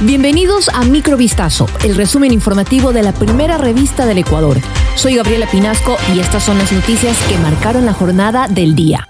Bienvenidos a Microvistazo, el resumen informativo de la primera revista del Ecuador. Soy Gabriela Pinasco y estas son las noticias que marcaron la jornada del día.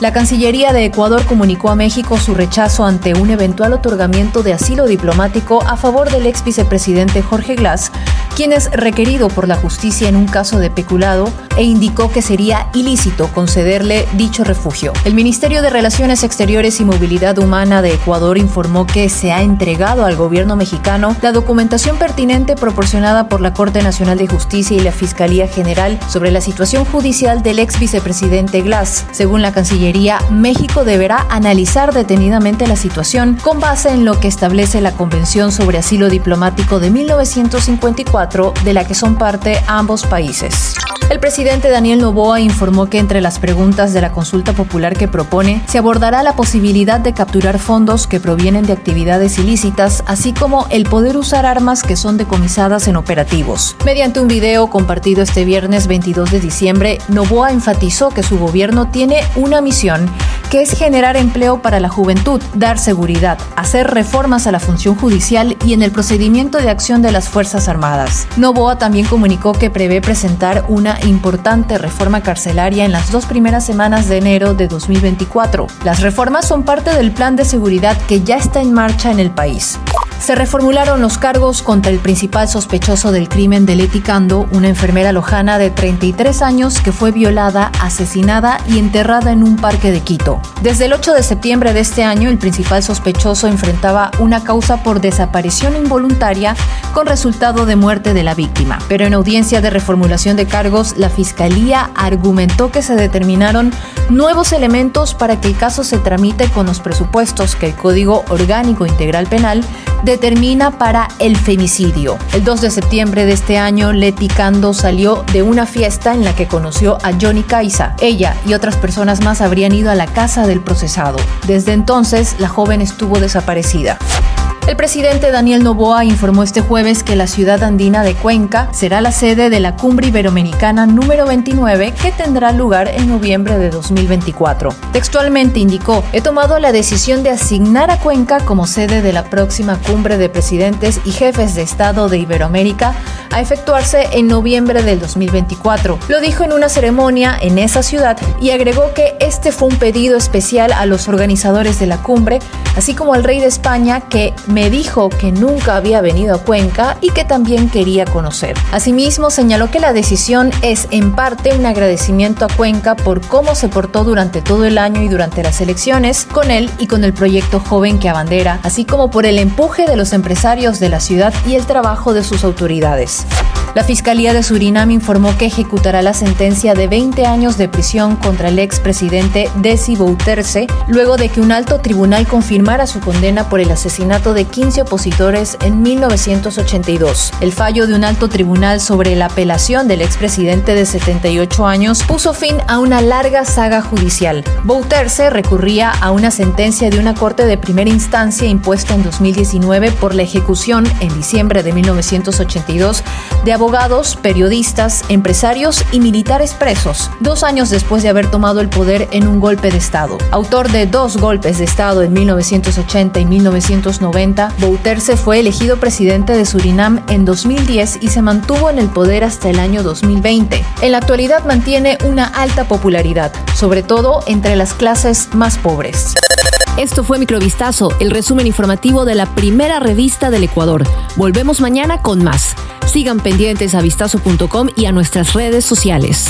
La Cancillería de Ecuador comunicó a México su rechazo ante un eventual otorgamiento de asilo diplomático a favor del ex vicepresidente Jorge Glass, quien es requerido por la justicia en un caso de peculado e indicó que sería ilícito concederle dicho refugio. El Ministerio de Relaciones Exteriores y Movilidad Humana de Ecuador informó que se ha entregado al gobierno mexicano la documentación pertinente proporcionada por la Corte Nacional de Justicia y la Fiscalía General sobre la situación judicial del ex vicepresidente Glass. Según la Cancillería, México deberá analizar detenidamente la situación con base en lo que establece la Convención sobre Asilo Diplomático de 1954, de la que son parte ambos países. El presidente Daniel Novoa informó que entre las preguntas de la consulta popular que propone se abordará la posibilidad de capturar fondos que provienen de actividades ilícitas, así como el poder usar armas que son decomisadas en operativos. Mediante un video compartido este viernes 22 de diciembre, Novoa enfatizó que su gobierno tiene una misión que es generar empleo para la juventud, dar seguridad, hacer reformas a la función judicial y en el procedimiento de acción de las Fuerzas Armadas. Novoa también comunicó que prevé presentar una importante reforma carcelaria en las dos primeras semanas de enero de 2024. Las reformas son parte del plan de seguridad que ya está en marcha en el país. Se reformularon los cargos contra el principal sospechoso del crimen de Leti Cando, una enfermera lojana de 33 años que fue violada, asesinada y enterrada en un parque de Quito. Desde el 8 de septiembre de este año, el principal sospechoso enfrentaba una causa por desaparición involuntaria con resultado de muerte de la víctima. Pero en audiencia de reformulación de cargos, la Fiscalía argumentó que se determinaron nuevos elementos para que el caso se tramite con los presupuestos que el Código Orgánico Integral Penal determina para el femicidio. El 2 de septiembre de este año, Leti Cando salió de una fiesta en la que conoció a Johnny Caiza. Ella y otras personas más habrían ido a la casa del procesado. Desde entonces, la joven estuvo desaparecida. El presidente Daniel Novoa informó este jueves que la ciudad andina de Cuenca será la sede de la Cumbre Iberoamericana número 29 que tendrá lugar en noviembre de 2024. Textualmente indicó, he tomado la decisión de asignar a Cuenca como sede de la próxima Cumbre de Presidentes y Jefes de Estado de Iberoamérica a efectuarse en noviembre del 2024. Lo dijo en una ceremonia en esa ciudad y agregó que este fue un pedido especial a los organizadores de la cumbre, así como al rey de España que me dijo que nunca había venido a Cuenca y que también quería conocer. Asimismo, señaló que la decisión es en parte un agradecimiento a Cuenca por cómo se portó durante todo el año y durante las elecciones con él y con el proyecto joven que abandera, así como por el empuje de los empresarios de la ciudad y el trabajo de sus autoridades. La Fiscalía de Surinam informó que ejecutará la sentencia de 20 años de prisión contra el expresidente Desi Bouterse luego de que un alto tribunal confirmara su condena por el asesinato de 15 opositores en 1982. El fallo de un alto tribunal sobre la apelación del expresidente de 78 años puso fin a una larga saga judicial. Bouterse recurría a una sentencia de una corte de primera instancia impuesta en 2019 por la ejecución en diciembre de 1982 de abogados, periodistas, empresarios y militares presos, dos años después de haber tomado el poder en un golpe de Estado. Autor de dos golpes de Estado en 1980 y 1990, Bouterse fue elegido presidente de Surinam en 2010 y se mantuvo en el poder hasta el año 2020. En la actualidad mantiene una alta popularidad, sobre todo entre las clases más pobres. Esto fue Microvistazo, el resumen informativo de la primera revista del Ecuador. Volvemos mañana con más. Sigan pendientes a vistazo.com y a nuestras redes sociales.